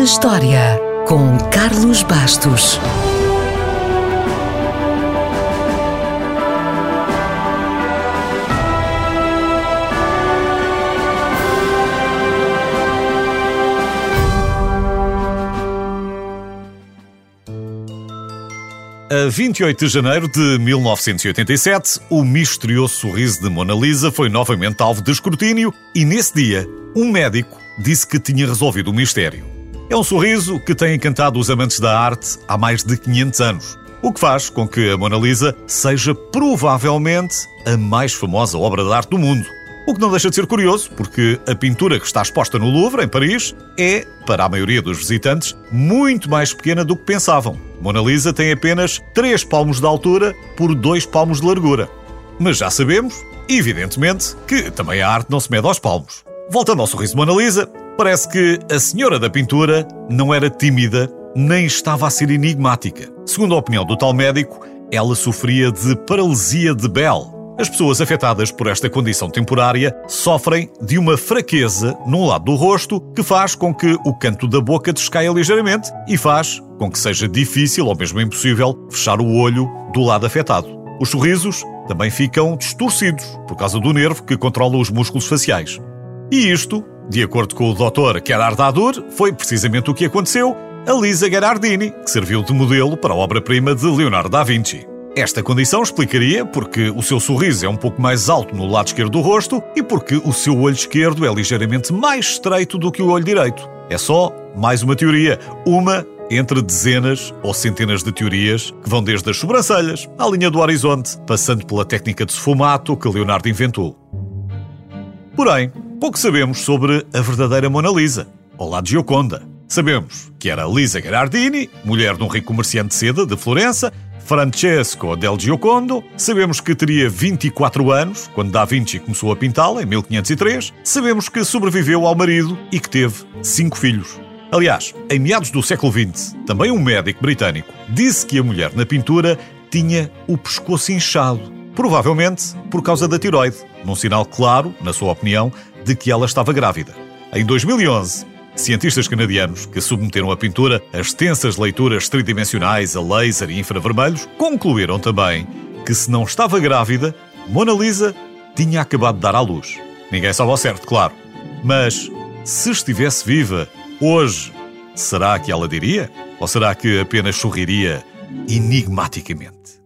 na História, com Carlos Bastos. A 28 de janeiro de 1987, o misterioso sorriso de Mona Lisa foi novamente alvo de escrutínio e, nesse dia, um médico disse que tinha resolvido o mistério. É um sorriso que tem encantado os amantes da arte há mais de 500 anos, o que faz com que a Mona Lisa seja provavelmente a mais famosa obra de arte do mundo. O que não deixa de ser curioso, porque a pintura que está exposta no Louvre, em Paris, é, para a maioria dos visitantes, muito mais pequena do que pensavam. Mona Lisa tem apenas 3 palmos de altura por 2 palmos de largura. Mas já sabemos, evidentemente, que também a arte não se mede aos palmos. Voltando ao sorriso de Mona Lisa, parece que a senhora da pintura não era tímida nem estava a ser enigmática. Segundo a opinião do tal médico, ela sofria de paralisia de Bell, as pessoas afetadas por esta condição temporária sofrem de uma fraqueza num lado do rosto que faz com que o canto da boca descaia ligeiramente e faz com que seja difícil ou mesmo impossível fechar o olho do lado afetado. Os sorrisos também ficam distorcidos por causa do nervo que controla os músculos faciais. E isto, de acordo com o Dr. Gerard Adur, foi precisamente o que aconteceu a Lisa Gherardini, que serviu de modelo para a obra-prima de Leonardo da Vinci. Esta condição explicaria porque o seu sorriso é um pouco mais alto no lado esquerdo do rosto e porque o seu olho esquerdo é ligeiramente mais estreito do que o olho direito. É só mais uma teoria, uma entre dezenas ou centenas de teorias que vão desde as sobrancelhas à linha do horizonte, passando pela técnica de sfumato que Leonardo inventou. Porém, pouco sabemos sobre a verdadeira Mona Lisa, ou la Gioconda. Sabemos que era Lisa Gherardini, mulher de um rico comerciante de seda de Florença, Francesco del Giocondo. Sabemos que teria 24 anos quando Da Vinci começou a pintá-la, em 1503. Sabemos que sobreviveu ao marido e que teve cinco filhos. Aliás, em meados do século XX, também um médico britânico disse que a mulher na pintura tinha o pescoço inchado, provavelmente por causa da tiroide, num sinal claro, na sua opinião, de que ela estava grávida. Em 2011, Cientistas canadianos que submeteram a pintura a extensas leituras tridimensionais a laser e infravermelhos concluíram também que, se não estava grávida, Mona Lisa tinha acabado de dar à luz. Ninguém sabe ao certo, claro. Mas, se estivesse viva, hoje, será que ela diria? Ou será que apenas sorriria enigmaticamente?